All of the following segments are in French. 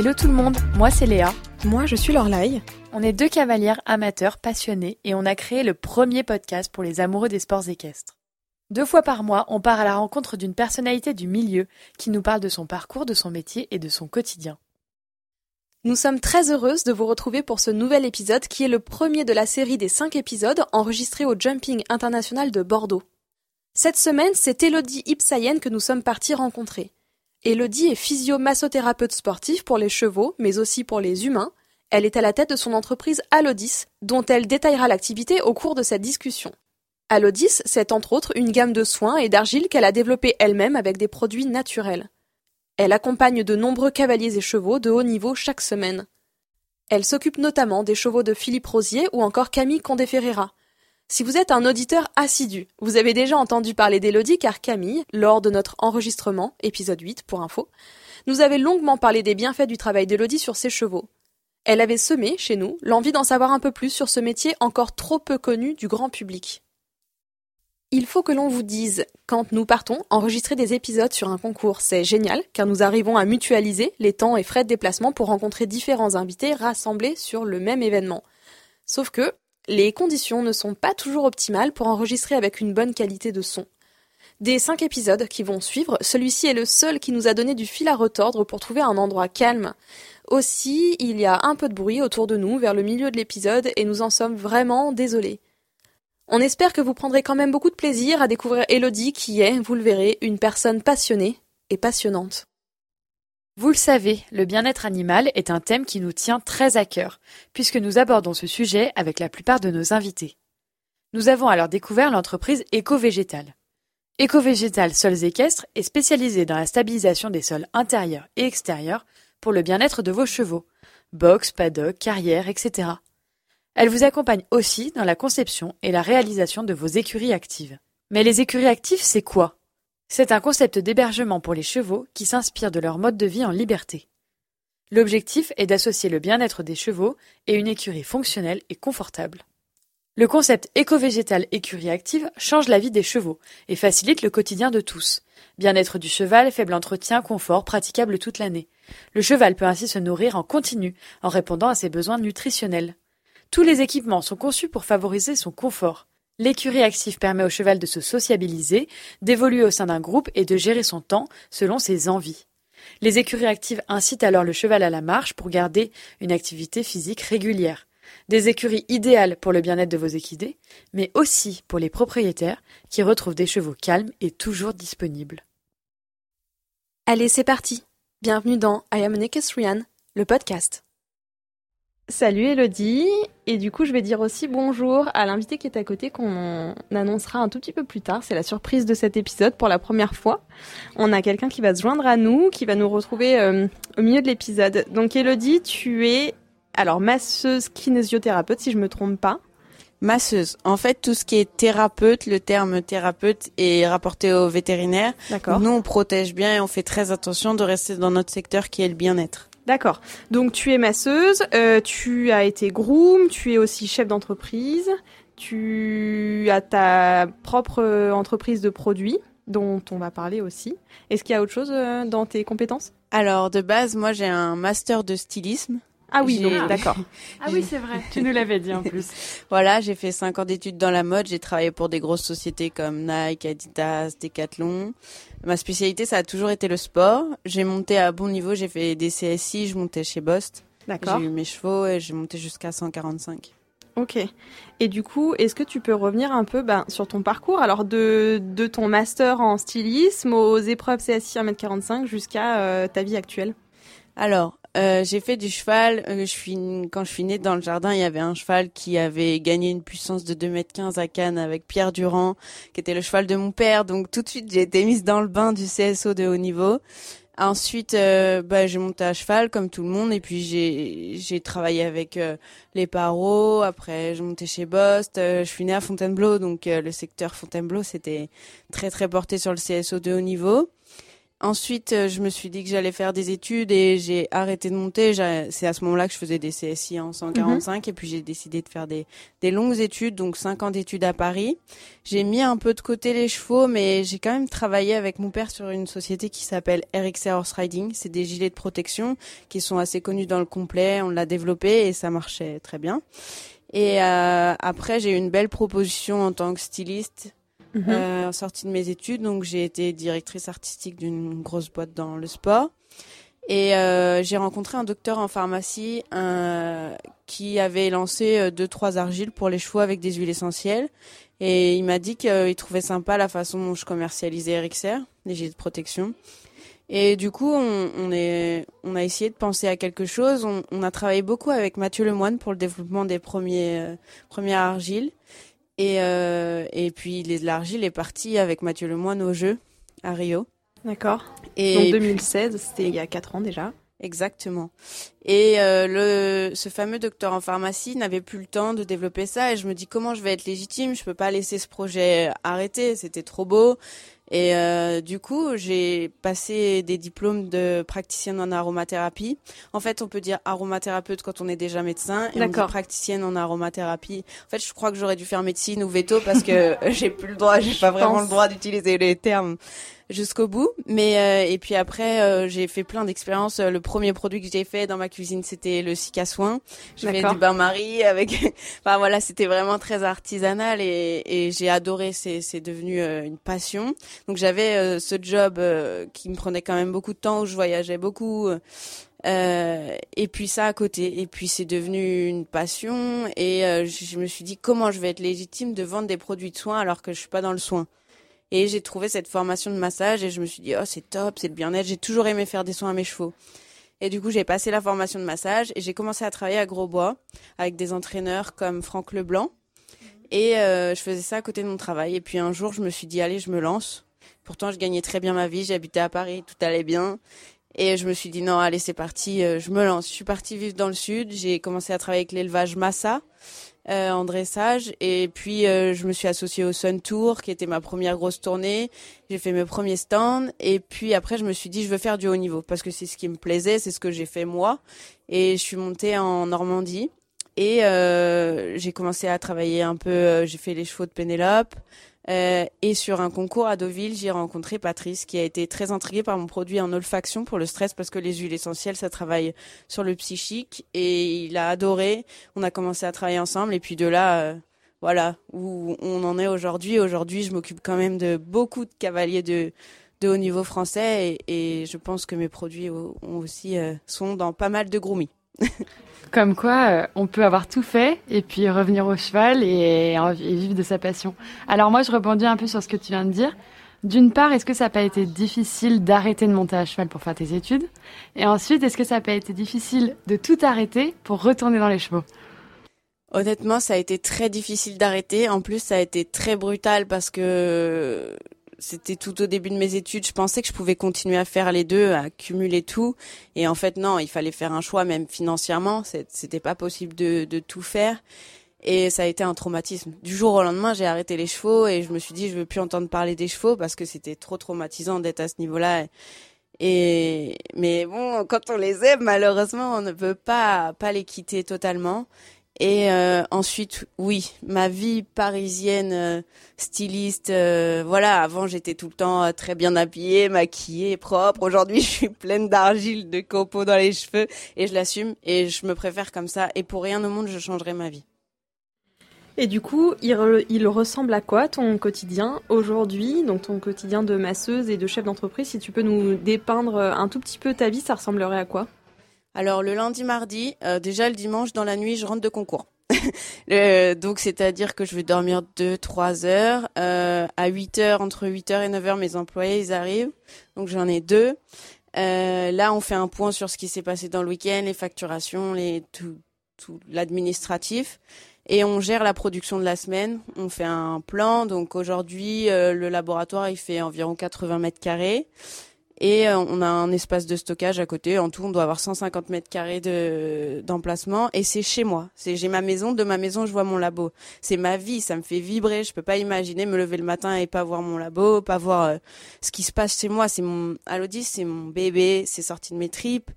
Hello tout le monde, moi c'est Léa. Moi je suis Lorlaï. On est deux cavalières amateurs passionnés et on a créé le premier podcast pour les amoureux des sports équestres. Deux fois par mois, on part à la rencontre d'une personnalité du milieu qui nous parle de son parcours, de son métier et de son quotidien. Nous sommes très heureuses de vous retrouver pour ce nouvel épisode qui est le premier de la série des cinq épisodes enregistrés au Jumping International de Bordeaux. Cette semaine, c'est Elodie Ipsayen que nous sommes partis rencontrer. Elodie est physio-massothérapeute sportif pour les chevaux, mais aussi pour les humains. Elle est à la tête de son entreprise Alodis, dont elle détaillera l'activité au cours de cette discussion. Alodis, c'est entre autres une gamme de soins et d'argile qu'elle a développée elle-même avec des produits naturels. Elle accompagne de nombreux cavaliers et chevaux de haut niveau chaque semaine. Elle s'occupe notamment des chevaux de Philippe Rosier ou encore Camille Condé-Ferreira. Si vous êtes un auditeur assidu, vous avez déjà entendu parler d'Elodie car Camille, lors de notre enregistrement, épisode 8 pour info, nous avait longuement parlé des bienfaits du travail d'Elodie sur ses chevaux. Elle avait semé, chez nous, l'envie d'en savoir un peu plus sur ce métier encore trop peu connu du grand public. Il faut que l'on vous dise, quand nous partons, enregistrer des épisodes sur un concours, c'est génial, car nous arrivons à mutualiser les temps et frais de déplacement pour rencontrer différents invités rassemblés sur le même événement. Sauf que, les conditions ne sont pas toujours optimales pour enregistrer avec une bonne qualité de son. Des cinq épisodes qui vont suivre, celui-ci est le seul qui nous a donné du fil à retordre pour trouver un endroit calme. Aussi, il y a un peu de bruit autour de nous vers le milieu de l'épisode et nous en sommes vraiment désolés. On espère que vous prendrez quand même beaucoup de plaisir à découvrir Elodie qui est, vous le verrez, une personne passionnée et passionnante. Vous le savez, le bien-être animal est un thème qui nous tient très à cœur, puisque nous abordons ce sujet avec la plupart de nos invités. Nous avons alors découvert l'entreprise Éco-Végétal. Éco-Végétal Sols Équestres est spécialisée dans la stabilisation des sols intérieurs et extérieurs pour le bien-être de vos chevaux, box, paddock, carrière, etc. Elle vous accompagne aussi dans la conception et la réalisation de vos écuries actives. Mais les écuries actives, c'est quoi? C'est un concept d'hébergement pour les chevaux qui s'inspire de leur mode de vie en liberté. L'objectif est d'associer le bien-être des chevaux et une écurie fonctionnelle et confortable. Le concept éco-végétal écurie active change la vie des chevaux et facilite le quotidien de tous. Bien-être du cheval, faible entretien, confort, praticable toute l'année. Le cheval peut ainsi se nourrir en continu en répondant à ses besoins nutritionnels. Tous les équipements sont conçus pour favoriser son confort. L'écurie active permet au cheval de se sociabiliser, d'évoluer au sein d'un groupe et de gérer son temps selon ses envies. Les écuries actives incitent alors le cheval à la marche pour garder une activité physique régulière. Des écuries idéales pour le bien-être de vos équidés, mais aussi pour les propriétaires qui retrouvent des chevaux calmes et toujours disponibles. Allez, c'est parti. Bienvenue dans I Am an le podcast. Salut Elodie, et du coup je vais dire aussi bonjour à l'invité qui est à côté qu'on annoncera un tout petit peu plus tard, c'est la surprise de cet épisode pour la première fois. On a quelqu'un qui va se joindre à nous, qui va nous retrouver euh, au milieu de l'épisode. Donc Elodie, tu es alors masseuse kinésio-thérapeute si je me trompe pas. Masseuse. En fait, tout ce qui est thérapeute, le terme thérapeute est rapporté au vétérinaire. D'accord. Nous, on protège bien et on fait très attention de rester dans notre secteur qui est le bien-être. D'accord. Donc tu es masseuse, euh, tu as été groom, tu es aussi chef d'entreprise, tu as ta propre euh, entreprise de produits dont on va parler aussi. Est-ce qu'il y a autre chose euh, dans tes compétences? Alors, de base, moi, j'ai un master de stylisme. Ah oui, donc d'accord. Ah oui, c'est vrai, tu nous l'avais dit en plus. Voilà, j'ai fait cinq ans d'études dans la mode. J'ai travaillé pour des grosses sociétés comme Nike, Adidas, Decathlon. Ma spécialité, ça a toujours été le sport. J'ai monté à bon niveau. J'ai fait des CSI. Je montais chez Bost. D'accord. J'ai eu mes chevaux et j'ai monté jusqu'à 145. Ok. Et du coup, est-ce que tu peux revenir un peu ben, sur ton parcours? Alors, de, de ton master en stylisme aux épreuves CSI 1m45 jusqu'à euh, ta vie actuelle Alors, euh, j'ai fait du cheval. Euh, je suis quand je suis née dans le jardin, il y avait un cheval qui avait gagné une puissance de 2m15 à Cannes avec Pierre Durand, qui était le cheval de mon père. Donc tout de suite, j'ai été mise dans le bain du CSO de haut niveau. Ensuite, euh, bah, j'ai monté à cheval comme tout le monde et puis j'ai j'ai travaillé avec euh, les paros. Après, j'ai monté chez Bost. Euh, je suis née à Fontainebleau, donc euh, le secteur Fontainebleau c'était très très porté sur le CSO de haut niveau. Ensuite, euh, je me suis dit que j'allais faire des études et j'ai arrêté de monter. C'est à ce moment-là que je faisais des CSI en 145 et puis j'ai décidé de faire des, des longues études, donc 5 ans d'études à Paris. J'ai mis un peu de côté les chevaux, mais j'ai quand même travaillé avec mon père sur une société qui s'appelle RXR Horse Riding. C'est des gilets de protection qui sont assez connus dans le complet. On l'a développé et ça marchait très bien. Et euh, après, j'ai eu une belle proposition en tant que styliste Mhm. euh, sortie de mes études. Donc j'ai été directrice artistique d'une grosse boîte dans le sport. Et euh, j'ai rencontré un docteur en pharmacie qui avait lancé euh, deux trois argiles pour les chevaux avec des huiles essentielles. Et il m'a dit qu'il trouvait sympa la façon dont je commercialisais Erixer, les gilets de protection. Et du coup, on, a essayé de penser à quelque chose. On, a travaillé beaucoup avec Mathieu Lemoine pour le développement des euh, premières argiles. Et, euh, et puis l'argile est parti avec Mathieu Lemoine au jeu à Rio. D'accord. Et Donc 2016, c'était il y a 4 ans déjà. Exactement. Et euh, le, ce fameux docteur en pharmacie n'avait plus le temps de développer ça et je me dis comment je vais être légitime, je peux pas laisser ce projet arrêter, c'était trop beau. Et euh, du coup, j'ai passé des diplômes de praticienne en aromathérapie. En fait, on peut dire aromathérapeute quand on est déjà médecin et on dit praticienne en aromathérapie. En fait, je crois que j'aurais dû faire médecine ou veto parce que j'ai plus le droit, j'ai pas vraiment le droit d'utiliser les termes jusqu'au bout. Mais euh, et puis après, euh, j'ai fait plein d'expériences. Le premier produit que j'ai fait dans ma cuisine, c'était le Sika Soin. J'ai fait du bain-marie avec. enfin voilà, c'était vraiment très artisanal et, et j'ai adoré. C'est c'est devenu euh, une passion. Donc j'avais ce job qui me prenait quand même beaucoup de temps où je voyageais beaucoup. Euh, et puis ça à côté. Et puis c'est devenu une passion. Et je me suis dit comment je vais être légitime de vendre des produits de soins alors que je suis pas dans le soin? Et j'ai trouvé cette formation de massage et je me suis dit, oh, c'est top, c'est le bien-être. J'ai toujours aimé faire des soins à mes chevaux. Et du coup, j'ai passé la formation de massage et j'ai commencé à travailler à Grosbois avec des entraîneurs comme Franck Leblanc. Et euh, je faisais ça à côté de mon travail. Et puis un jour, je me suis dit, allez, je me lance. Pourtant, je gagnais très bien ma vie. J'habitais à Paris, tout allait bien. Et je me suis dit, non, allez, c'est parti, euh, je me lance. Je suis partie vivre dans le sud. J'ai commencé à travailler avec l'élevage Massa euh, en dressage. Et puis, euh, je me suis associée au Sun Tour, qui était ma première grosse tournée. J'ai fait mes premiers stands. Et puis après, je me suis dit, je veux faire du haut niveau, parce que c'est ce qui me plaisait, c'est ce que j'ai fait moi. Et je suis montée en Normandie. Et euh, j'ai commencé à travailler un peu, euh, j'ai fait les chevaux de Pénélope. Euh, et sur un concours à Deauville, j'ai rencontré Patrice qui a été très intrigué par mon produit en olfaction pour le stress parce que les huiles essentielles, ça travaille sur le psychique et il a adoré. On a commencé à travailler ensemble et puis de là, euh, voilà où on en est aujourd'hui. Aujourd'hui, je m'occupe quand même de beaucoup de cavaliers de, de haut niveau français et, je pense que mes produits ont aussi euh, sont dans pas mal de groomies. Comme quoi, euh, on peut avoir tout fait et puis revenir au cheval et, vivre de sa passion. Alors moi, je rebondis un peu sur ce que tu viens de dire. D'une part, est-ce que ça n'a pas été difficile d'arrêter de monter à cheval pour faire tes études? Et ensuite, est-ce que ça n'a pas été difficile de tout arrêter pour retourner dans les chevaux? Honnêtement, ça a été très difficile d'arrêter. En plus, ça a été très brutal parce que c'était tout au début de mes études. Je pensais que je pouvais continuer à faire les deux, à cumuler tout. Et en fait, non, il fallait faire un choix, même financièrement. C'était pas possible de, tout faire. Et ça a été un traumatisme. Du jour au lendemain, j'ai arrêté les chevaux et je me suis dit, je veux plus entendre parler des chevaux parce que c'était trop traumatisant d'être à ce niveau-là. Et mais bon, quand on les aime, malheureusement, on ne peut pas pas les quitter totalement. Et euh, ensuite, oui, ma vie parisienne, euh, styliste, euh, voilà, avant j'étais tout le temps très bien habillée, maquillée, propre. Aujourd'hui, je suis pleine d'argile, de copeaux dans les cheveux et je l'assume et je me préfère comme ça. Et pour rien au monde, je changerai ma vie. Et du coup, il, il ressemble à quoi ton quotidien aujourd'hui, donc ton quotidien de masseuse et de chef d'entreprise Si tu peux nous dépeindre un tout petit peu ta vie, ça ressemblerait à quoi? Alors le lundi, mardi, euh, déjà le dimanche dans la nuit, je rentre de concours. donc c'est-à-dire que je vais dormir 2-3 heures. Euh, à 8 heures, entre 8 heures et 9 heures, mes employés ils arrivent. Donc j'en ai deux. Euh, là, on fait un point sur ce qui s'est passé dans le week-end, les facturations, les tout, tout l'administratif. Et on gère la production de la semaine. On fait un plan. Donc aujourd'hui, le laboratoire il fait environ 80 mètres carrés. Et euh, on a un espace de stockage à côté. En tout, on doit avoir 150 mètres carrés de d'emplacement. Et c'est chez moi. C'est j'ai ma maison. De ma maison, je vois mon labo. C'est ma vie. Ça me fait vibrer. Je peux pas imaginer me lever le matin et pas voir mon labo, pas voir euh, ce qui se passe chez moi. C'est mon Alodis, c'est mon bébé. C'est sorti de mes tripes.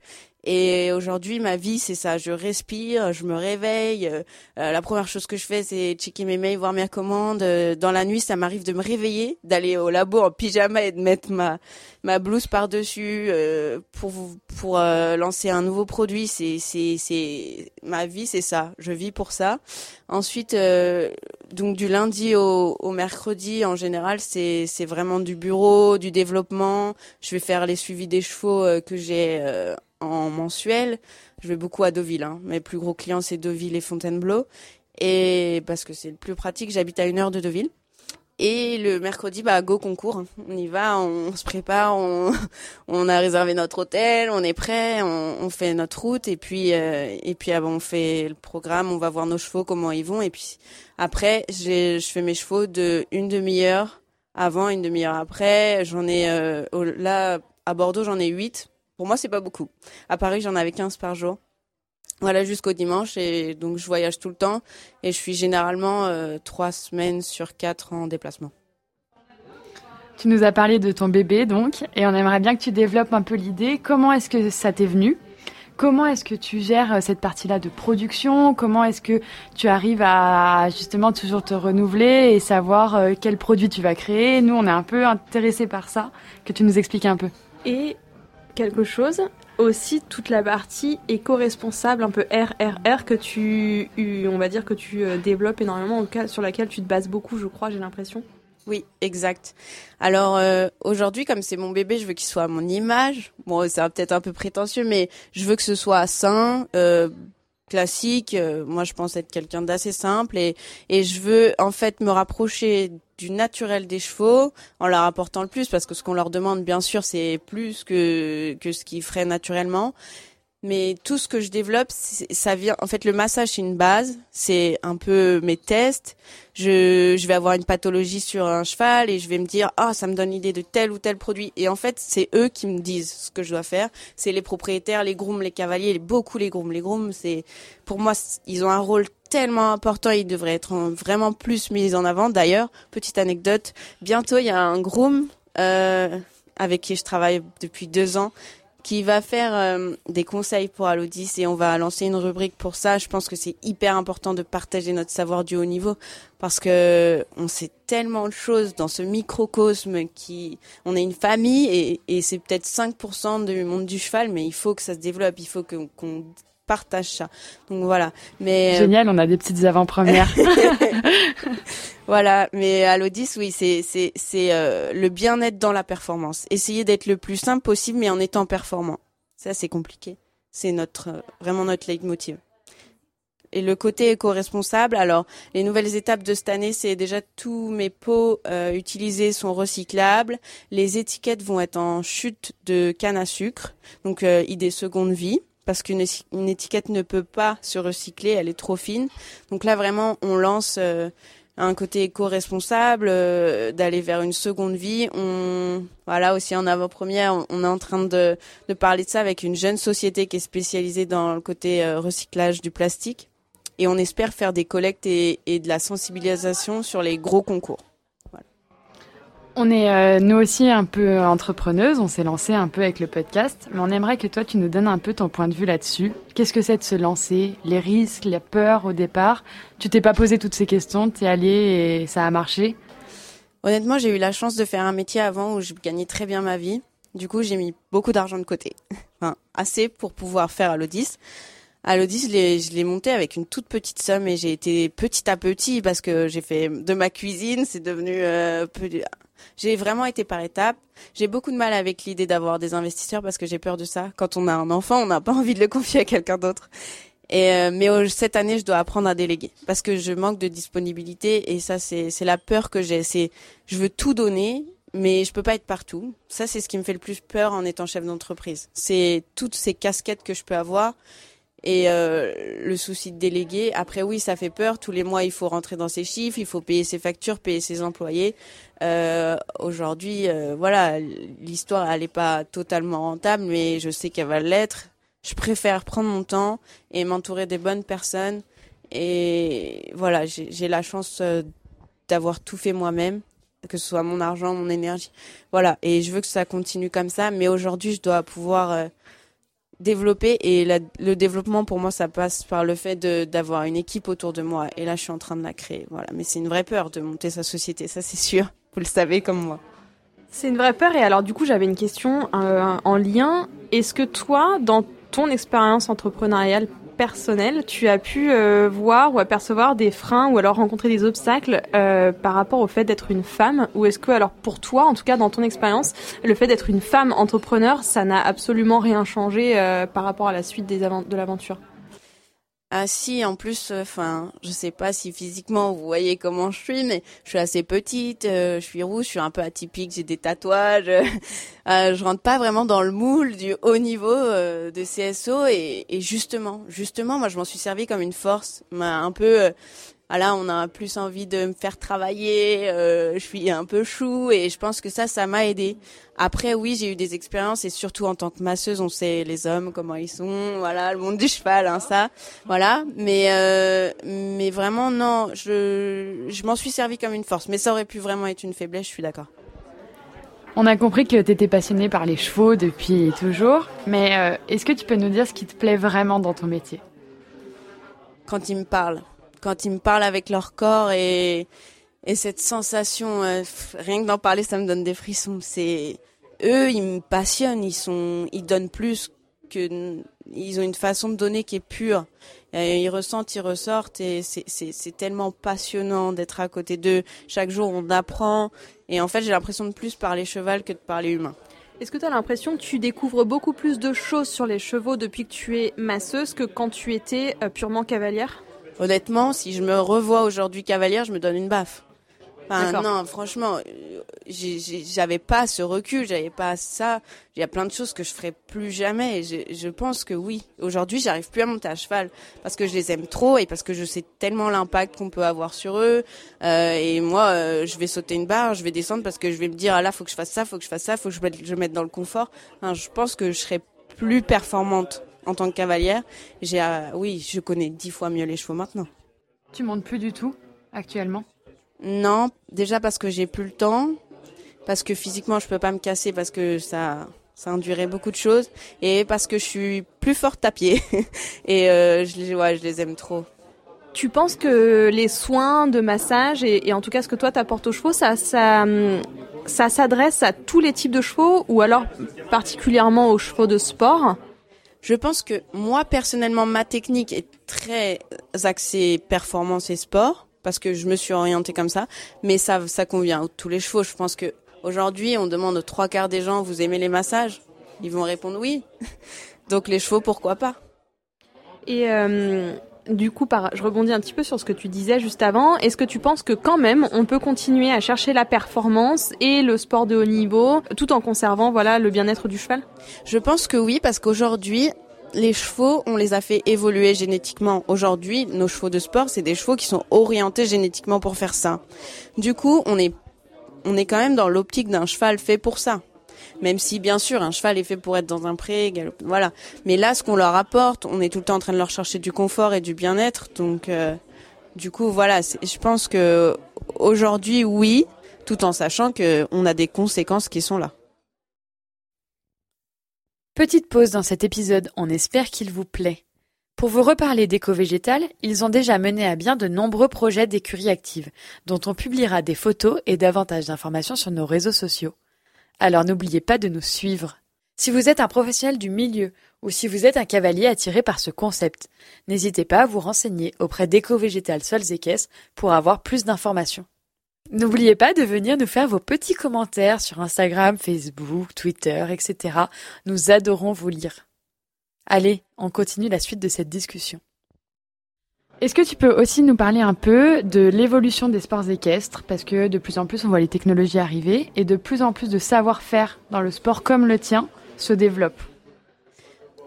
Et aujourd'hui, ma vie, c'est ça. Je respire, je me réveille. Euh, la première chose que je fais, c'est checker mes mails, voir mes commandes. Euh, dans la nuit, ça m'arrive de me réveiller, d'aller au labo en pyjama et de mettre ma ma blouse par dessus euh, pour pour lancer un nouveau produit. C'est c'est c'est ma vie, c'est ça. Je vis pour ça. Ensuite, donc du lundi au, au mercredi, en général, c'est c'est vraiment du bureau, du développement. Je vais faire les suivis des chevaux que j'ai en mensuel. Je vais beaucoup à Deauville. Hein. Mes plus gros clients, c'est Deauville et Fontainebleau. Et parce que c'est le plus pratique, j'habite à une heure de Deauville. Et le mercredi, bah, go concours. On y va, on, se prépare, on, a réservé notre hôtel, on est prêt, on, fait notre route et puis euh, et puis ah, on fait le programme, on va voir nos chevaux comment ils vont et puis après je fais mes chevaux de une demi-heure avant, une demi-heure après. J'en ai euh, là à Bordeaux, j'en ai huit pour moi, c'est pas beaucoup. À Paris, j'en avais 15 par jour. Voilà, jusqu'au dimanche. Et donc, je voyage tout le temps. Et je suis généralement euh, trois semaines sur quatre en déplacement. Tu nous as parlé de ton bébé, donc. Et on aimerait bien que tu développes un peu l'idée. Comment est-ce que ça t'est venu? Comment est-ce que tu gères euh, cette partie-là de production? Comment est-ce que tu arrives à justement toujours te renouveler et savoir euh, quel produit tu vas créer? Nous, on est un peu intéressés par ça. Que tu nous expliques un peu. Et quelque chose. Aussi toute la partie éco-responsable, un peu RRR que tu, on va dire que tu euh, développes énormément, sur laquelle tu te bases beaucoup, je crois, j'ai l'impression. Oui, exact. Alors euh, aujourd'hui, comme c'est mon bébé, je veux qu'il soit à mon image. Bon, c'est peut-être un peu prétentieux, mais je veux que ce soit sain, euh, classique. moi, je pense être quelqu'un d'assez simple et et je veux en fait me rapprocher du naturel des chevaux en leur apportant le plus parce que ce qu'on leur demande bien sûr c'est plus que que ce qu'ils feraient naturellement mais tout ce que je développe, ça vient. En fait, le massage c'est une base, c'est un peu mes tests. Je, je vais avoir une pathologie sur un cheval et je vais me dire ah ça me donne l'idée de tel ou tel produit. Et en fait, c'est eux qui me disent ce que je dois faire. C'est les propriétaires, les grooms, les cavaliers, beaucoup les grooms. Les grooms, c'est pour moi ils ont un rôle tellement important, ils devraient être vraiment plus mis en avant. D'ailleurs, petite anecdote, bientôt il y a un groom euh, avec qui je travaille depuis deux ans qui va faire euh, des conseils pour Alodis et on va lancer une rubrique pour ça. Je pense que c'est hyper important de partager notre savoir du haut niveau parce que on sait tellement de choses dans ce microcosme qui on est une famille et, et c'est peut-être 5% du monde du cheval mais il faut que ça se développe, il faut qu'on partage ça. Donc voilà. Mais euh, génial, on a des petites avant-premières. voilà, mais à l'Odis, oui, c'est c'est c'est euh, le bien-être dans la performance. Essayer d'être le plus simple possible, mais en étant performant. Ça, c'est compliqué. C'est notre euh, vraiment notre leitmotiv. Et le côté éco-responsable, alors les nouvelles étapes de cette année, c'est déjà tous mes pots utilisés sont recyclables. Les étiquettes vont être en chute de canne à sucre, donc idée seconde vie parce qu'une une étiquette ne peut pas se recycler, elle est trop fine. Donc là vraiment on lance euh, un côté éco-responsable, euh, d'aller vers une seconde vie. On voilà aussi en avant-première, on, est en train de, parler de ça avec une jeune société qui est spécialisée dans le côté euh, recyclage du plastique. Et on espère faire des collectes et de la sensibilisation sur les gros concours. On est euh, nous aussi un peu entrepreneuses, on s'est lancé un peu avec le podcast, mais on aimerait que toi tu nous donnes un peu ton point de vue là-dessus. Qu'est-ce que c'est de se lancer, les risques, la peur au départ? Tu t'es pas posé toutes ces questions, t'es allé et ça a marché? Honnêtement, j'ai eu la chance de faire un métier avant où je gagnais très bien ma vie. Du coup, j'ai mis beaucoup d'argent de côté, enfin assez pour pouvoir faire à l'Odis. À l'Odis, je l'ai monté avec une toute petite somme et j'ai été petit à petit parce que j'ai fait de ma cuisine, c'est devenu euh, j'ai vraiment été par étapes. J'ai beaucoup de mal avec l'idée d'avoir des investisseurs parce que j'ai peur de ça. Quand on a un enfant, on n'a pas envie de le confier à quelqu'un d'autre. Et euh, mais cette année, je dois apprendre à déléguer parce que je manque de disponibilité et ça c'est c'est la peur que j'ai. C'est je veux tout donner, mais je peux pas être partout. Ça c'est ce qui me fait le plus peur en étant chef d'entreprise. C'est toutes ces casquettes que je peux avoir Et euh, le souci de déléguer, après oui, ça fait peur. Tous les mois, il faut rentrer dans ses chiffres, il faut payer ses factures, payer ses employés. Euh, Aujourd'hui, euh, voilà, l'histoire, elle n'est pas totalement rentable, mais je sais qu'elle va l'être. Je préfère prendre mon temps et m'entourer des bonnes personnes. Et voilà, j'ai la chance euh, d'avoir tout fait moi-même, que ce soit mon argent, mon énergie. Voilà, et je veux que ça continue comme ça. Mais aujourd'hui, je dois pouvoir euh, développer et le développement pour moi ça passe par le fait d'avoir une équipe autour de moi. Et là je suis en train de la créer. Voilà. Mais c'est une vraie peur de monter sa société ça c'est sûr. Vous le savez comme moi. C'est une vraie peur. Et alors du coup j'avais une question euh, en lien. Est-ce que toi dans ton expérience entrepreneuriale personnel, tu as pu euh, voir ou apercevoir des freins ou alors rencontrer des obstacles euh, par rapport au fait d'être une femme Ou est-ce que, alors pour toi, en tout cas dans ton expérience, le fait d'être une femme entrepreneur, ça n'a absolument rien changé euh, par rapport à la suite des de l'aventure? Ah si, en plus, euh, enfin, je sais pas si physiquement vous voyez comment je suis, mais je suis assez petite, euh, je suis rouge, je suis un peu atypique, j'ai des tatouages, euh, je rentre pas vraiment dans le moule du haut niveau de CSO et, justement, justement, moi je m'en suis servi comme une force, un peu ah là on a plus envie de me faire travailler, euh, je suis un peu chou et je pense que ça, ça m'a aidé. Après, oui, j'ai eu des expériences et surtout en tant que masseuse, on sait les hommes comment ils sont, voilà, le monde du cheval, hein, ça, voilà. Mais euh, mais vraiment non, je je m'en suis servi comme une force, mais ça aurait pu vraiment être une faiblesse, je suis d'accord. On a compris que tu étais passionnée par les chevaux depuis toujours, mais euh, est-ce que tu peux nous dire ce qui te plaît vraiment dans ton métier? Quand ils me parlent quand ils me parlent avec leur corps et, et cette sensation, euh, rien que d'en parler, ça me donne des frissons. C'est eux, ils me passionnent, ils sont, ils donnent plus que, ils ont une façon de donner qui est pure. ils ressentent, ils ressortent et c'est tellement passionnant d'être à côté d'eux. Chaque jour, on apprend et en fait, j'ai l'impression de plus parler cheval que de parler humain. Est-ce que tu as l'impression que tu découvres beaucoup plus de choses sur les chevaux depuis que tu es masseuse que quand tu étais euh, purement cavalière? Honnêtement, si je me revois aujourd'hui cavalière, je me donne une baffe. Enfin, non, franchement, j'avais pas ce recul, j'avais pas ça. Il y a plein de choses que je ferais plus jamais. Et je, je pense que oui. Aujourd'hui, j'arrive plus à monter à cheval parce que je les aime trop et parce que je sais tellement l'impact qu'on peut avoir sur eux. Euh, et moi, euh, je vais sauter une barre, je vais descendre parce que je vais me dire ah là, faut que je fasse ça, faut que je fasse ça, faut que je mette, je mette dans le confort. Enfin, je pense que je serais plus performante en tant que cavalière. J'ai, euh, oui, je connais dix fois mieux les chevaux maintenant. Tu montes plus du tout actuellement? Non, déjà parce que j'ai plus le temps, parce que physiquement je peux pas me casser parce que ça ça induirait beaucoup de choses et parce que je suis plus forte à pied et euh, je les ouais, je les aime trop. Tu penses que les soins de massage et, et en tout cas ce que toi t'apportes aux chevaux, ça, ça, ça s'adresse à tous les types de chevaux ou alors particulièrement aux chevaux de sport? Je pense que moi personnellement ma technique est très axée performance et sport parce que je me suis orientée comme ça, mais ça ça convient à tous les chevaux. Je pense que aujourd'hui on demande aux trois quarts des gens vous aimez les massages, ils vont répondre oui. Donc les chevaux pourquoi pas? Et euh, du coup, par, je rebondis un petit peu sur ce que tu disais juste avant. Est-ce que tu penses que quand même, on peut continuer à chercher la performance et le sport de haut niveau, tout en conservant voilà le bien-être du cheval? Je pense que oui, parce qu'aujourd'hui, les chevaux, on les a fait évoluer génétiquement. Aujourd'hui, nos chevaux de sport, c'est des chevaux qui sont orientés génétiquement pour faire ça. Du coup, on est, on est quand même dans l'optique d'un cheval fait pour ça. Même si, bien sûr, un cheval est fait pour être dans un pré, voilà. Mais là, ce qu'on leur apporte, on est tout le temps en train de leur chercher du confort et du bien-être. Donc, euh, du coup, voilà. Je pense que aujourd'hui, oui, tout en sachant qu'on a des conséquences qui sont là. Petite pause dans cet épisode, on espère qu'il vous plaît. Pour vous reparler d'éco-végétal, ils ont déjà mené à bien de nombreux projets d'écurie active, dont on publiera des photos et davantage d'informations sur nos réseaux sociaux. Alors n'oubliez pas de nous suivre. Si vous êtes un professionnel du milieu ou si vous êtes un cavalier attiré par ce concept, n'hésitez pas à vous renseigner auprès d'Eco-Végétal Sols et Caisses pour avoir plus d'informations. N'oubliez pas de venir nous faire vos petits commentaires sur Instagram, Facebook, Twitter, etc. Nous adorons vous lire. Allez, on continue la suite de cette discussion. Est-ce que tu peux aussi nous parler un peu de l'évolution des sports équestres? Parce que de plus en plus, on voit les technologies arriver et de plus en plus de savoir-faire dans le sport comme le tien se développe.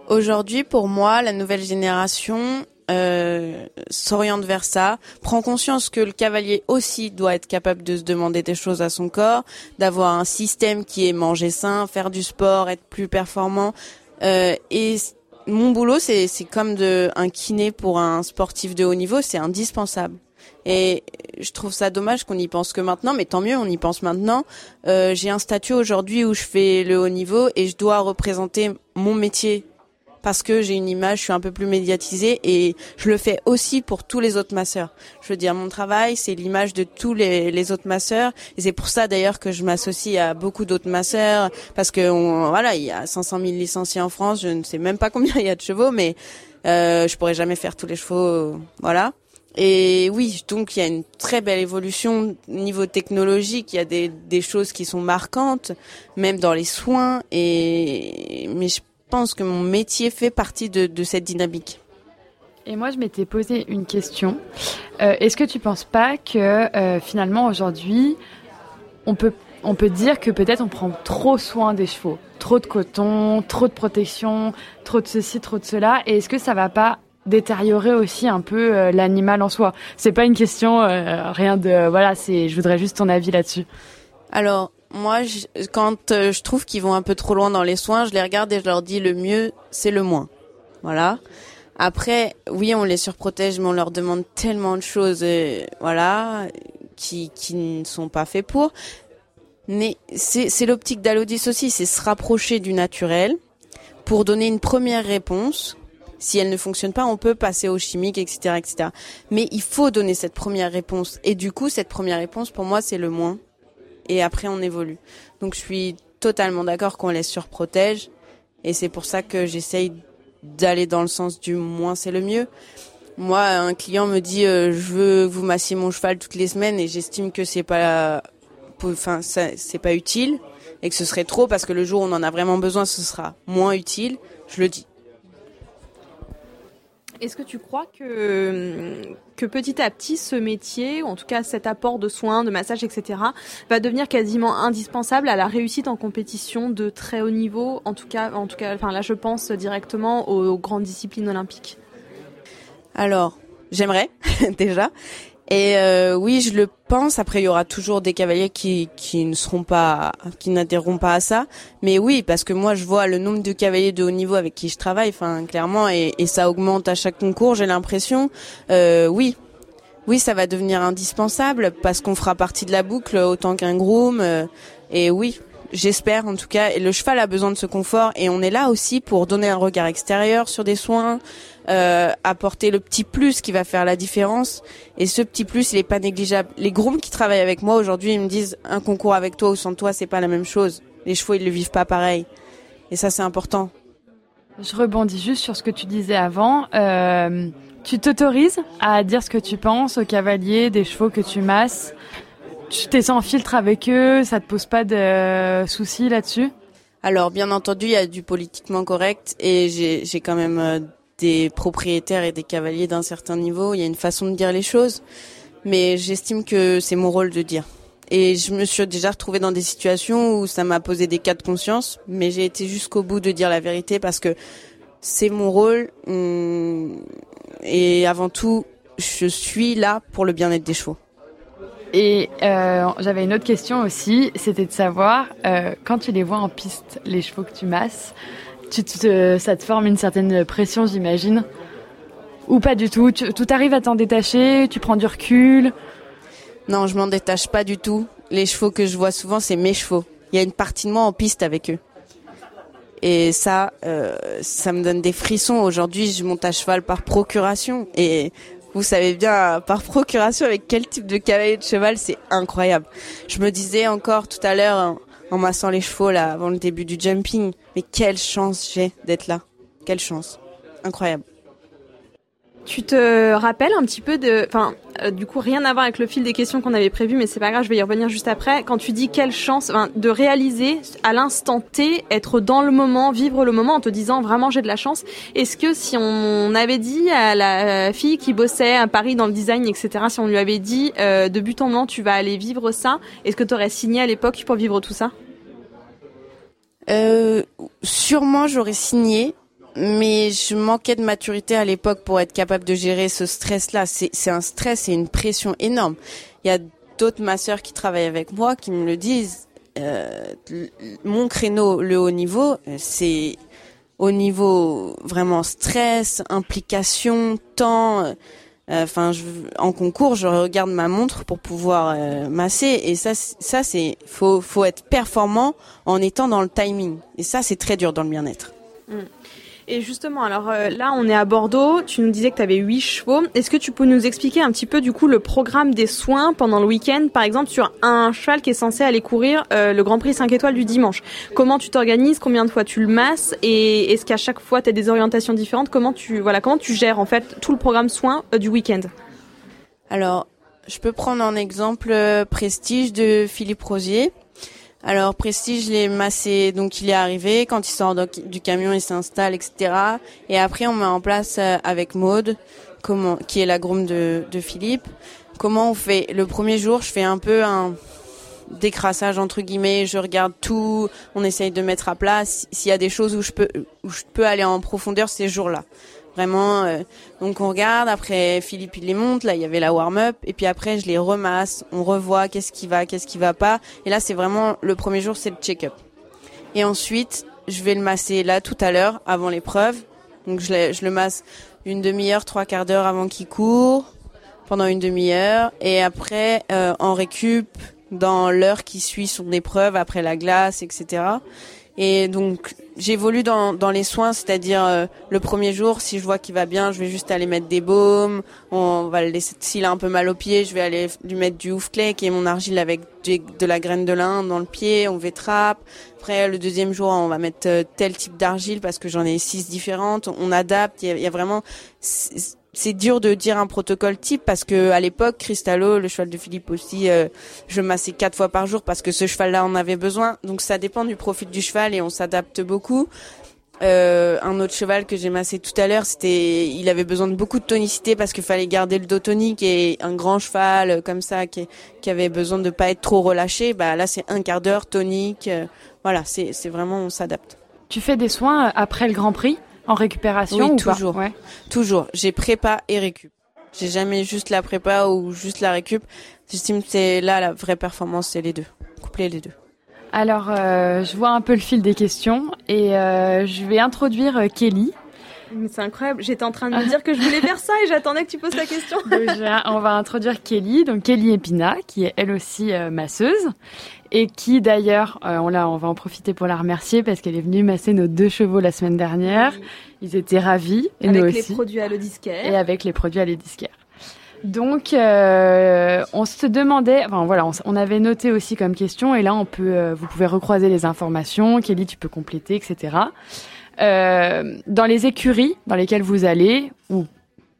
Aujourd'hui, pour moi, la nouvelle génération euh, s'oriente vers ça, prend conscience que le cavalier aussi doit être capable de se demander des choses à son corps, d'avoir un système qui est manger sain, faire du sport, être plus performant. Euh, et mon boulot, c'est comme de un kiné pour un sportif de haut niveau, c'est indispensable. Et je trouve ça dommage qu'on y pense que maintenant, mais tant mieux, on y pense maintenant. Euh, J'ai un statut aujourd'hui où je fais le haut niveau et je dois représenter mon métier parce que j'ai une image, je suis un peu plus médiatisée et je le fais aussi pour tous les autres masseurs. Je veux dire, mon travail, c'est l'image de tous les, autres masseurs et c'est pour ça d'ailleurs que je m'associe à beaucoup d'autres masseurs parce que voilà, il y a 500 000 licenciés en France, je ne sais même pas combien il y a de chevaux, mais euh, je pourrais jamais faire tous les chevaux, voilà. Et oui, donc il y a une très belle évolution niveau technologique. Il y a des, des choses qui sont marquantes, même dans les soins. Et mais je pense que mon métier fait partie de, de cette dynamique. Et moi, je m'étais posé une question. Euh, Est-ce que tu penses pas que euh, finalement aujourd'hui, on peut on peut dire que peut-être on prend trop soin des chevaux, trop de coton, trop de protection, trop de ceci, trop de cela. Et est-ce que ça va pas détériorer aussi un peu euh, l'animal en soi? C'est pas une question, euh, rien de voilà. C'est, je voudrais juste ton avis là-dessus. Alors moi, je, quand euh, je trouve qu'ils vont un peu trop loin dans les soins, je les regarde et je leur dis le mieux, c'est le moins. Voilà. Après, oui, on les surprotège, mais on leur demande tellement de choses, euh, voilà, qui, qui ne sont pas faits pour. Mais c'est l'optique d'Alodis aussi, c'est se rapprocher du naturel pour donner une première réponse. Si elle ne fonctionne pas, on peut passer au chimique, etc., etc. Mais il faut donner cette première réponse. Et du coup, cette première réponse, pour moi, c'est le moins. Et après, on évolue. Donc, je suis totalement d'accord qu'on les surprotège. Et c'est pour ça que j'essaye d'aller dans le sens du moins c'est le mieux. Moi, un client me dit euh, je veux que vous massiez mon cheval toutes les semaines et j'estime que c'est pas enfin c'est pas utile et que ce serait trop parce que le jour où on en a vraiment besoin, ce sera moins utile, je le dis. Est-ce que tu crois que, petit à petit, ce métier, ou en tout cas cet apport de soins, de massage, etc., va devenir quasiment indispensable à la réussite en compétition de très haut niveau En tout cas, en tout cas là, je pense directement aux grandes disciplines olympiques? Alors, j'aimerais déjà. Et euh, oui, je le pense. Après, il y aura toujours des cavaliers qui qui ne seront pas, qui n'adhéreront pas à ça. Mais oui, parce que moi, je vois le nombre de cavaliers de haut niveau avec qui je travaille. Enfin, clairement, et, et ça augmente à chaque concours. J'ai l'impression. Euh, oui, oui, ça va devenir indispensable parce qu'on fera partie de la boucle autant qu'un groom. euh, et oui, j'espère en tout cas. Et le cheval a besoin de ce confort. Et on est là aussi pour donner un regard extérieur sur des soins, euh, apporter le petit plus qui va faire la différence. Et ce petit plus, il est pas négligeable. Les grooms qui travaillent avec moi aujourd'hui, ils me disent un concours avec toi ou sans toi, c'est pas la même chose. Les chevaux, ils le vivent pas pareil. Et ça, c'est important. Je rebondis juste sur ce que tu disais avant. Euh, tu t'autorises à dire ce que tu penses aux cavaliers, des chevaux que tu masses? Tu t'es sans filtre avec eux, ça te pose pas de soucis là-dessus? Alors, bien entendu, il y a du politiquement correct et j'ai j'ai quand même euh, des propriétaires et des cavaliers d'un certain niveau. Il y a une façon de dire les choses, mais j'estime que c'est mon rôle de dire. Et je me suis déjà retrouvée dans des situations où ça m'a posé des cas de conscience, mais j'ai été jusqu'au bout de dire la vérité parce que c'est mon rôle. hum, Et avant tout, je suis là pour le bien-être des chevaux. Et euh, j'avais une autre question aussi, c'était de savoir, euh, quand tu les vois en piste, les chevaux que tu masses, tu te, ça te forme une certaine pression, j'imagine Ou pas du tout tu, Tout arrive à t'en détacher, tu prends du recul Non, je m'en détache pas du tout. Les chevaux que je vois souvent, c'est mes chevaux. Il y a une partie de moi en piste avec eux. Et ça, euh, ça me donne des frissons. Aujourd'hui, je monte à cheval par procuration. Et vous savez bien, par procuration, avec quel type de cavalier de cheval, c'est incroyable. Je me disais encore tout à l'heure, en, massant les chevaux là, avant le début du jumping, mais quelle chance j'ai d'être là. Quelle chance. Incroyable. Tu te rappelles un petit peu de, enfin, euh, du coup, rien à voir avec le fil des questions qu'on avait prévues, mais c'est pas grave, je vais y revenir juste après. Quand tu dis quelle chance, de réaliser à l'instant T, être dans le moment, vivre le moment, en te disant vraiment j'ai de la chance. Est-ce que si on avait dit à la fille qui bossait à Paris dans le design, etc., si on lui avait dit euh, de but en blanc tu vas aller vivre ça, est-ce que tu aurais signé à l'époque pour vivre tout ça? Euh, sûrement j'aurais signé mais je manquais de maturité à l'époque pour être capable de gérer ce stress-là. C'est un stress et une pression énorme. Il y a d'autres masseurs qui travaillent avec moi qui me le disent. Euh, mon créneau, le haut niveau, c'est au niveau vraiment stress, implication, temps. Euh, enfin, en concours, je regarde ma montre pour pouvoir euh, masser, et ça, ça c'est faut faut être performant en étant dans le timing. Et ça, c'est très dur dans le bien-être. Mm. Et justement, alors euh, là, on est à Bordeaux. Tu nous disais que tu avais 8 chevaux. Est-ce que tu peux nous expliquer un petit peu du coup le programme des soins pendant le week-end, par exemple sur un cheval qui est censé aller courir euh, le Grand Prix 5 étoiles du dimanche Comment tu t'organises? Combien de fois tu le masses? Et est-ce qu'à chaque fois tu des orientations différentes? Comment tu voilà comment tu gères en fait tout le programme soins euh, du week-end? Alors, je peux prendre un exemple Prestige de Philippe Rosier. Alors Prestige, l'ai massé, donc il est arrivé. Quand il sort du camion, il s'installe, etc. Et après, on met en place euh, avec Maude, qui est la groom de, de Philippe. Comment on fait Le premier jour, je fais un peu un décrassage entre guillemets. Je regarde tout, on essaye de mettre à place. S'il y a des choses où où je peux aller en profondeur ces jours-là. Vraiment, euh, donc on regarde, après Philippe il les monte, là il y avait la warm-up, et puis après je les remasse, on revoit qu'est-ce qui va, qu'est-ce qui va pas, et là c'est vraiment, le premier jour c'est le check-up. Et ensuite, je vais le masser là tout à l'heure, avant l'épreuve, donc je, je le masse une demi-heure, trois quarts d'heure avant qu'il court, pendant une demi-heure, et après euh, en récup, dans l'heure qui suit son épreuve, après la glace, etc. Et donc j'évolue dans, dans les soins, c'est-à-dire euh, le premier jour, si je vois qu'il va bien, je vais juste aller mettre des baumes. On va le laisser, s'il a un peu mal au pied, je vais aller lui mettre du oufclé, qui est mon argile avec de la graine de lin dans le pied. On vétrape. Après le deuxième jour, on va mettre euh, tel type d'argile parce que j'en ai six différentes. On adapte. Il y a vraiment c'est dur de dire un protocole type parce que à l'époque, Cristallo, le cheval de Philippe aussi, euh, je massais quatre fois par jour parce que ce cheval-là en avait besoin. Donc ça dépend du profil du cheval et on s'adapte beaucoup. Euh, un autre cheval que j'ai massé tout à l'heure, c'était, il avait besoin de beaucoup de tonicité parce qu'il fallait garder le dos tonique et un grand cheval euh, comme ça qui, qui avait besoin de pas être trop relâché, bah là c'est un quart d'heure tonique. voilà, c'est, c'est vraiment on s'adapte. Tu fais des soins après le Grand Prix? En récupération Oui, toujours. ouais. Toujours. J'ai prépa et récup. J'ai jamais juste la prépa ou juste la récup. J'estime que c'est là la vraie performance, c'est les deux. Coupler les deux. Alors, euh, je vois un peu le fil des questions et euh, je vais introduire euh, Kelly. Mais c'est incroyable. J'étais en train de me dire que je voulais faire ça et j'attendais que tu poses la question. Déjà, on va introduire Kelly, donc Kelly Epina, qui est elle aussi masseuse et qui d'ailleurs, euh, on, on va en profiter pour la remercier parce qu'elle est venue masser nos deux chevaux la semaine dernière. Ils étaient ravis et avec nous aussi. Avec les produits à disquaire. Et avec les produits à disquaire. Donc, euh, on se demandait, enfin voilà, on, avait noté aussi comme question, et là on peut, euh, vous pouvez recroiser les informations. Kelly, tu peux compléter, etc. Euh, dans les écuries dans lesquelles vous allez, ou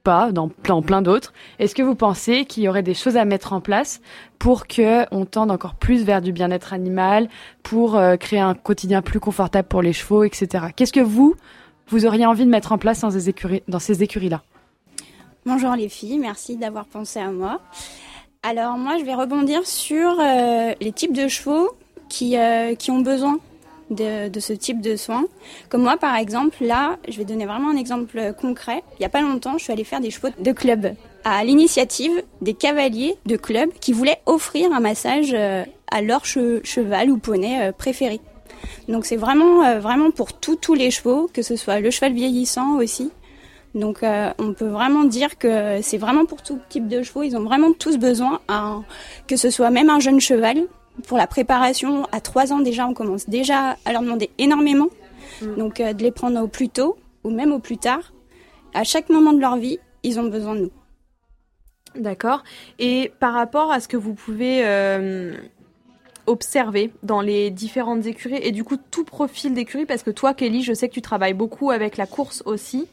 pas, dans, plein d'autres. Est-ce que vous pensez qu'il y aurait des choses à mettre en place pour que on tende encore plus vers du bien-être animal, pour euh, créer un quotidien plus confortable pour les chevaux, etc. Qu'est-ce que vous, vous auriez envie de mettre en place dans ces écuries, dans ces écuries-là? Bonjour les filles, merci d'avoir pensé à moi. Alors moi, je vais rebondir sur euh, les types de chevaux qui, euh, qui ont besoin de, ce type de soins. Comme moi, par exemple, là, je vais donner vraiment un exemple concret. Il n'y a pas longtemps, je suis allée faire des chevaux de club à l'initiative des cavaliers de club qui voulaient offrir un massage euh, à leur cheval ou poney euh, préféré. Donc c'est vraiment, euh, vraiment pour tous les chevaux, que ce soit le cheval vieillissant aussi. Donc on peut vraiment dire que c'est vraiment pour tout type de chevaux. Ils ont vraiment tous besoin, que ce soit même un jeune cheval, pour la préparation, à trois ans déjà, on commence déjà à leur demander énormément. Mm. Donc euh, de les prendre au plus tôt ou même au plus tard. À chaque moment de leur vie, ils ont besoin de nous. D'accord. Et par rapport à ce que vous pouvez euh, observer dans les différentes écuries et du coup tout profil d'écurie parce que toi Kelly je sais que tu travailles beaucoup avec la course aussi.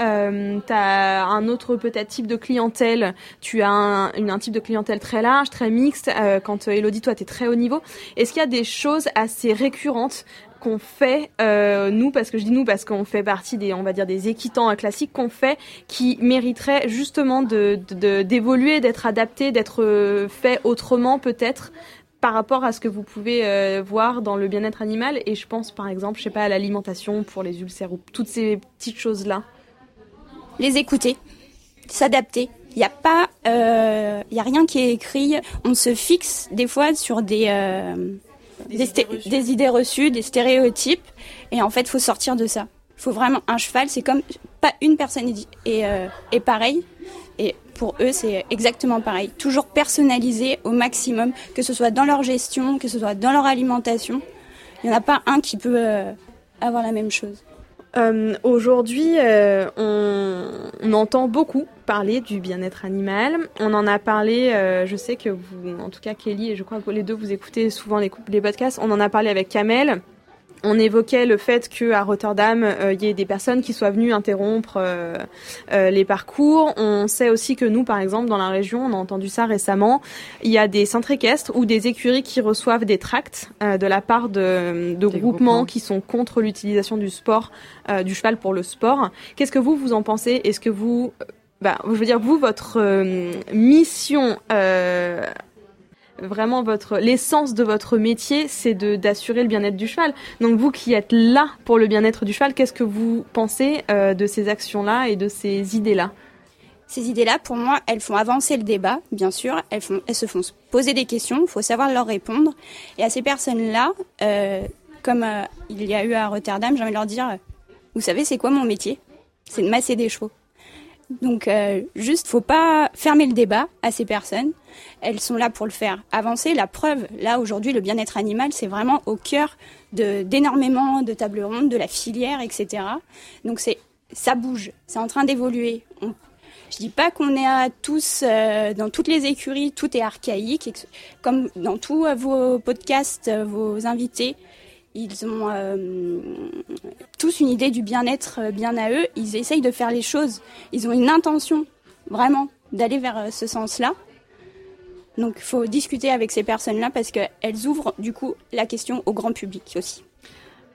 Euh, tu as un autre peut-être type de clientèle. Tu as un, un type de clientèle très large très mixte. Euh, quand euh, Elodie toi tu es très haut niveau. Est-ce qu'il y a des choses assez récurrentes qu'on fait euh, nous parce que je dis nous parce qu'on fait partie des on va dire des équitants classiques qu'on fait qui mériteraient justement de d'évoluer d'être adapté d'être euh, fait autrement peut-être par rapport à ce que vous pouvez euh, voir dans le bien-être animal. Et je pense par exemple, je sais pas, à l'alimentation pour les ulcères ou toutes ces petites choses-là. Les écouter, s'adapter. Il n'y a pas, il euh, y a rien qui est écrit. On se fixe des fois sur des euh, des, des, idées reçues, des stéréotypes. Et en fait, il faut sortir de ça. Il faut vraiment un cheval. C'est comme pas une personne est, est pareil. Et pour eux, c'est exactement pareil. Toujours personnalisé au maximum, que ce soit dans leur gestion, que ce soit dans leur alimentation. Il n'y en a pas un qui peut euh, avoir la même chose. Euh, aujourd'hui, euh, on, entend beaucoup parler du bien-être animal. On en a parlé, je sais que vous, en tout cas Kelly et je crois que les deux vous écoutez souvent les, les podcasts, on en a parlé avec Kamel on évoquait le fait qu'à Rotterdam, euh, il y ait des personnes qui soient venues interrompre euh, euh, les parcours. On sait aussi que nous, par exemple, dans la région, on a entendu ça récemment, il y a des centres équestres ou des écuries qui reçoivent des tracts de la part de, groupements, qui sont contre l'utilisation du sport, du cheval pour le sport. Qu'est-ce que vous, vous en pensez? Est-ce que vous... Bah, je veux dire, vous, votre mission vraiment votre l'essence de votre métier, c'est de d'assurer le bien-être du cheval. Donc vous qui êtes là pour le bien-être du cheval, qu'est-ce que vous pensez euh, de ces actions-là et de ces idées-là? Ces idées-là, pour moi, elles font avancer le débat, bien sûr. Elles font, se font poser des questions. Il faut savoir leur répondre. Et à ces personnes-là, euh, comme euh, il y a eu à Rotterdam, j'ai envie de leur dire, vous savez, c'est quoi mon métier? C'est de masser des chevaux. Donc euh, juste, faut pas fermer le débat à ces personnes. Elles sont là pour le faire avancer. La preuve, là aujourd'hui, le bien-être animal, c'est vraiment au cœur d'énormément de tables rondes, de la filière, etc. Donc c'est ça bouge, c'est en train d'évoluer. Je dis pas qu'on est à tous euh, dans toutes les écuries, tout est archaïque. Comme dans tous vos podcasts, vos invités, ils ont euh, tous une idée du bien-être euh, bien à eux. Ils essayent de faire les choses. Ils ont une intention, vraiment, d'aller vers euh, ce sens-là. Donc il faut discuter avec ces personnes-là parce qu'elles ouvrent du coup la question au grand public aussi.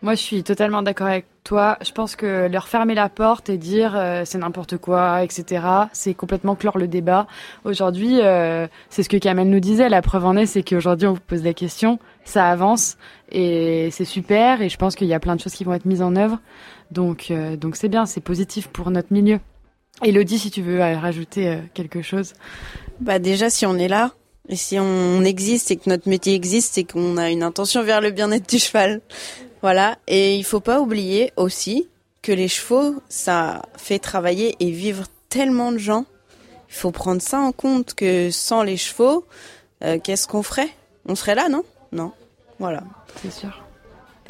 Moi, je suis totalement d'accord avec toi. Je pense que leur fermer la porte et dire euh, c'est n'importe quoi, etc., c'est complètement clore le débat. Aujourd'hui, euh, c'est ce que Kamel nous disait. La preuve en est, c'est qu'aujourd'hui, on vous pose des questions, ça avance et c'est super. Et je pense qu'il y a plein de choses qui vont être mises en œuvre. Donc, euh, donc c'est bien, c'est positif pour notre milieu. Elodie, si tu veux rajouter quelque chose. Bah déjà, si on est là, et si on existe et que notre métier existe et qu'on a une intention vers le bien-être du cheval, voilà. Et il faut pas oublier aussi que les chevaux, ça fait travailler et vivre tellement de gens. Il faut prendre ça en compte que sans les chevaux, euh, qu'est-ce qu'on ferait? On serait là, non? Non. Voilà. C'est sûr.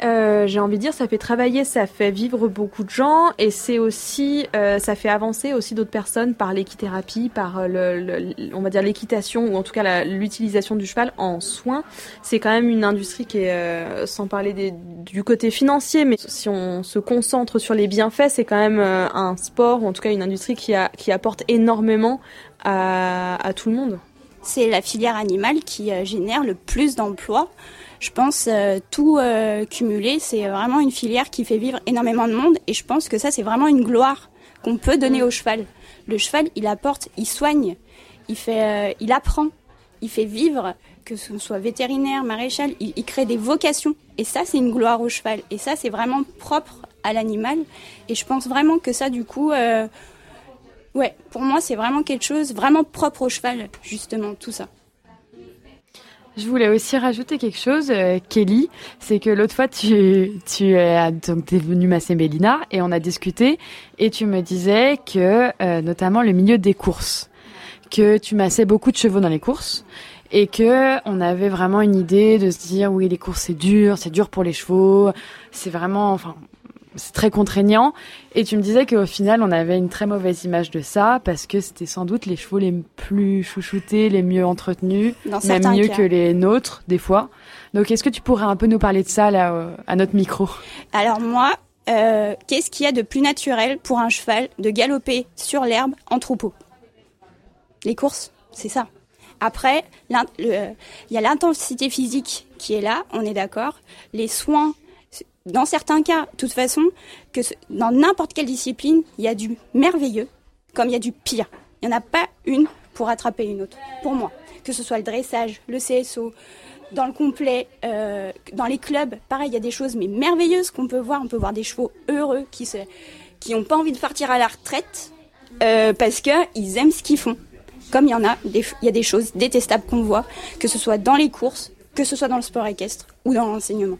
Euh, j'ai envie de dire, ça fait travailler, ça fait vivre beaucoup de gens et c'est aussi, euh, ça fait avancer aussi d'autres personnes par l'équithérapie, par euh, le, on va dire l'équitation ou en tout cas l'utilisation du cheval en soins. C'est quand même une industrie qui est, sans parler du côté financier, mais si on se concentre sur les bienfaits, c'est quand même un sport ou en tout cas une industrie qui, qui apporte énormément à tout le monde. C'est la filière animale qui génère le plus d'emplois je pense euh, tout euh, cumulé, c'est vraiment une filière qui fait vivre énormément de monde et je pense que ça c'est vraiment une gloire qu'on peut donner mm. au cheval. Le cheval, il apporte, il soigne, il fait, euh, il apprend, il fait vivre, que ce soit vétérinaire, maréchal, il, il crée des vocations et ça c'est une gloire au cheval et ça c'est vraiment propre à l'animal et je pense vraiment que ça du coup ouais, pour moi c'est vraiment quelque chose vraiment propre au cheval justement tout ça. Je voulais aussi rajouter quelque chose, euh, Kelly, c'est que l'autre fois tu tu es donc t'es venue masser Mélina et on a discuté et tu me disais que euh, notamment le milieu des courses, que tu massais beaucoup de chevaux dans les courses et que on avait vraiment une idée de se dire oui les courses c'est dur, c'est dur pour les chevaux, c'est vraiment enfin c'est très contraignant. Et tu me disais qu'au final, on avait une très mauvaise image de ça parce que c'était sans doute les chevaux les plus chouchoutés, les mieux entretenus, même mieux que les nôtres des fois. Donc, est-ce que tu pourrais un peu nous parler de ça là euh, à notre micro? Alors moi, euh, qu'est-ce qu'il y a de plus naturel pour un cheval de galoper sur l'herbe en troupeau? Les courses, c'est ça. Après, il y a l'intensité physique qui est là, on est d'accord. Les soins dans certains cas, de toute façon, que dans n'importe quelle discipline, il y a du merveilleux comme il y a du pire. Il n'y en a pas une pour attraper une autre, pour moi. Que ce soit le dressage, le CSO, dans le complet, euh, dans les clubs, pareil, il y a des choses mais merveilleuses qu'on peut voir. On peut voir des chevaux heureux qui se, qui ont pas envie de partir à la retraite euh, parce que ils aiment ce qu'ils font. Comme il y en a, il y a des choses détestables qu'on voit, que ce soit dans les courses, que ce soit dans le sport équestre ou dans l'enseignement.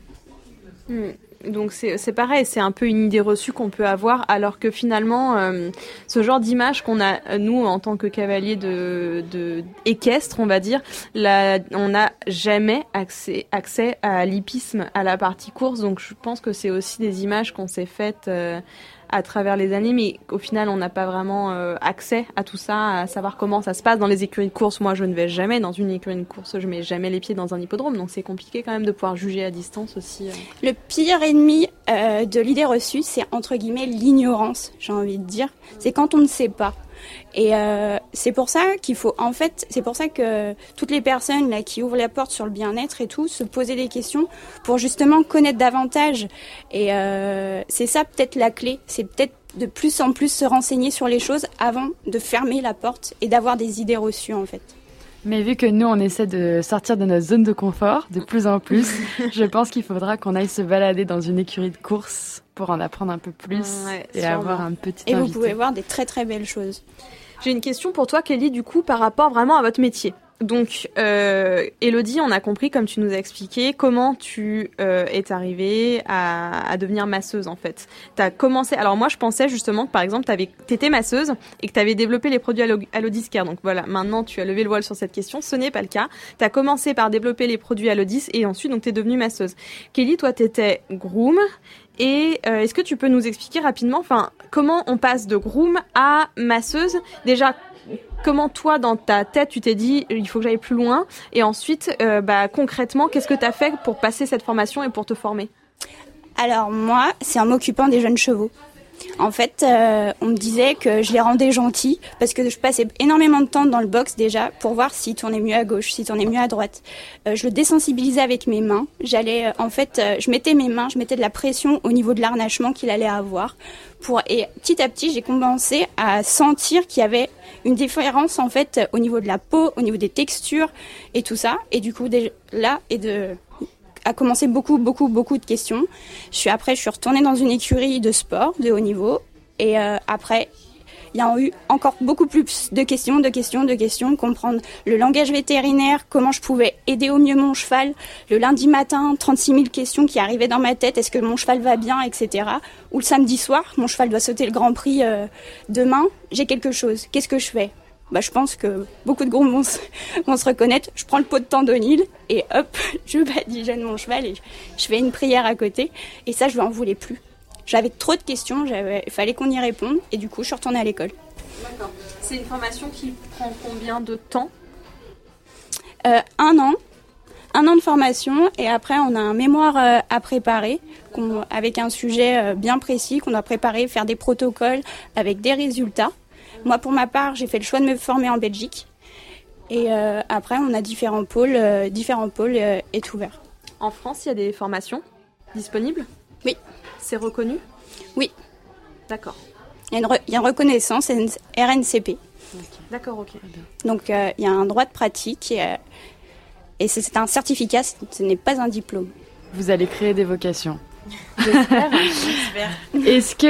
Hmm. Donc c'est pareil, c'est un peu une idée reçue qu'on peut avoir, alors que finalement, euh, ce genre d'image qu'on a nous en tant que cavaliers de, de équestre, on va dire, là, on n'a jamais accès, accès à l'hippisme, à la partie course. Donc je pense que c'est aussi des images qu'on s'est faites euh, à travers les années, mais au final, on n'a pas vraiment euh, accès à tout ça, à savoir comment ça se passe dans les écuries de course. Moi, je ne vais jamais dans une écurie de course, je mets jamais les pieds dans un hippodrome, donc c'est compliqué quand même de pouvoir juger à distance aussi. Euh. Le pire ennemi euh, de l'idée reçue, c'est entre guillemets l'ignorance, j'ai envie de dire. C'est quand on ne sait pas. Et euh, c'est pour ça qu'il faut, en fait, c'est pour ça que toutes les personnes là qui ouvrent la porte sur le bien-être et tout, se poser des questions pour justement connaître davantage. Et euh, c'est ça peut-être la clé, c'est peut-être de plus en plus se renseigner sur les choses avant de fermer la porte et d'avoir des idées reçues en fait. Mais vu que nous, on essaie de sortir de notre zone de confort de plus en plus, je pense qu'il faudra qu'on aille se balader dans une écurie de course pour en apprendre un peu plus et avoir un petit Et vous pouvez voir des très très belles choses. J'ai une question pour toi, Kelly, du coup, par rapport vraiment à votre métier. Donc, euh, Elodie, on a compris, comme tu nous as expliqué, comment tu euh, es arrivée à, à, devenir masseuse, en fait. Tu as commencé... Alors moi, je pensais justement que, par exemple, tu étais masseuse et que tu avais développé les produits Alodiscare. Donc voilà, maintenant, tu as levé le voile sur cette question. Ce n'est pas le cas. Tu as commencé par développer les produits Alodis et ensuite, donc, tu es devenue masseuse. Kelly, toi, tu étais groom et euh, est-ce que tu peux nous expliquer rapidement, enfin, comment on passe de groom à masseuse? Déjà, comment toi, dans ta tête, tu t'es dit, il faut que j'aille plus loin Et ensuite, euh, bah, concrètement, qu'est-ce que tu as fait pour passer cette formation et pour te former? Alors moi, c'est en m'occupant des jeunes chevaux. En fait, euh, on me disait que je les rendais gentils parce que je passais énormément de temps dans le box déjà pour voir s'ils tournaient mieux à gauche, s'ils tournaient mieux à droite. Euh, je le désensibilisais avec mes mains. J'allais, euh, en fait, je mettais mes mains, je mettais de la pression au niveau de l'arnachement qu'il allait avoir. Pour et petit à petit, j'ai commencé à sentir qu'il y avait une différence en fait au niveau de la peau, au niveau des textures et tout ça. Et du coup, là et de a commencé beaucoup, beaucoup, beaucoup de questions. Je suis après, je suis retournée dans une écurie de sport de haut niveau. Et euh, après, il y a eu encore beaucoup plus de questions, de questions, de questions, comprendre le langage vétérinaire, comment je pouvais aider au mieux mon cheval. Le lundi matin, 36 000 questions qui arrivaient dans ma tête, est-ce que mon cheval va bien, etc. Ou le samedi soir, mon cheval doit sauter le Grand Prix euh, demain, j'ai quelque chose, qu'est-ce que je fais? Bah, je pense que beaucoup de groupes vont se, vont se reconnaître. Je prends le pot de tendonil et hop, je badigeonne mon cheval et je fais une prière à côté. Et ça, je lui en voulais plus. J'avais trop de questions, il fallait qu'on y réponde et du coup, je suis retournée à l'école. D'accord. C'est une formation qui prend combien de temps? Euh, Un an. Un an de formation et après on a un mémoire euh, à préparer avec un sujet euh, bien précis qu'on doit préparer, faire des protocoles avec des résultats. Moi, pour ma part, j'ai fait le choix de me former en Belgique. Et euh, après, on a différents pôles. Euh, différents pôles euh, est ouvert. En France, il y a des formations disponibles? Oui. C'est reconnu? Oui. D'accord. Il y, a une reconnaissance RNCP. D'accord, ok. Donc, il y a un droit de pratique et, et c'est un certificat, ce n'est pas un diplôme. Vous allez créer des vocations. Est-ce que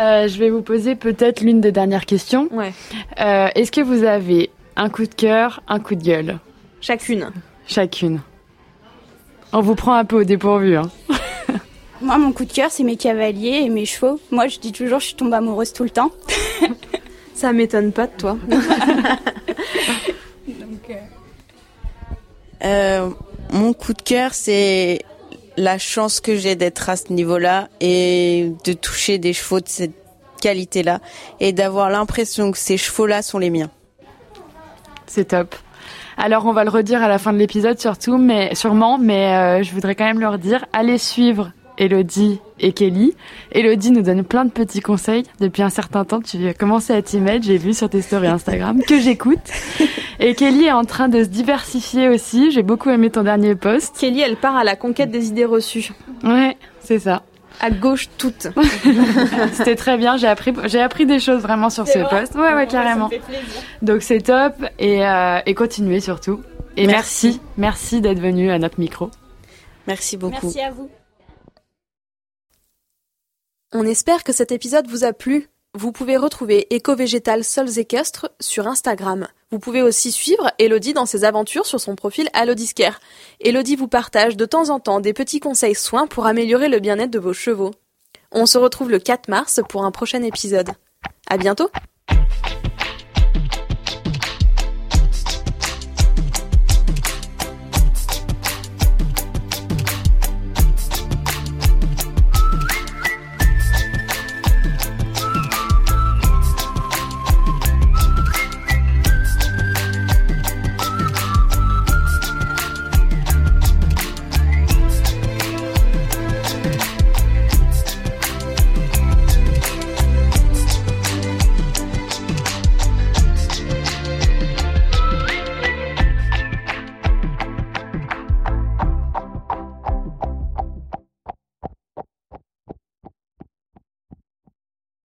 euh, je vais vous poser peut-être l'une des dernières questions? Ouais. Euh, est-ce que vous avez un coup de cœur, un coup de gueule? Chacune. Chacune. On vous prend un peu au dépourvu. Hein. Moi, mon coup de cœur, c'est mes cavaliers et mes chevaux. Moi, je dis toujours, je suis tombée amoureuse tout le temps. Ça m'étonne pas de toi. Euh, mon coup de cœur, c'est la chance que j'ai d'être à ce niveau-là et de toucher des chevaux de cette qualité-là et d'avoir l'impression que ces chevaux-là sont les miens. C'est top. Alors on va le redire à la fin de l'épisode surtout, mais sûrement, mais euh, je voudrais quand même leur dire, allez suivre Elodie et Kelly. Elodie nous donne plein de petits conseils. Depuis un certain temps, tu as commencé à t'y mettre, j'ai vu sur tes stories Instagram, que j'écoute. Et Kelly est en train de se diversifier aussi. J'ai beaucoup aimé ton dernier post. Kelly, elle part à la conquête des idées reçues. Ouais, c'est ça. À gauche toutes. C'était très bien. J'ai appris, j'ai appris des choses vraiment sur ce post. Ouais, ouais, carrément. Donc c'est top et, euh, et continuez surtout. Et merci, merci, d'être venu à notre micro. Merci beaucoup. Merci à vous. On espère que cet épisode vous a plu. Vous pouvez retrouver Éco-Végétal Sols Équestres sur Instagram. Vous pouvez aussi suivre Elodie dans ses aventures sur son profil Alodiscare. Elodie vous partage de temps en temps des petits conseils soins pour améliorer le bien-être de vos chevaux. On se retrouve le 4 mars pour un prochain épisode. À bientôt!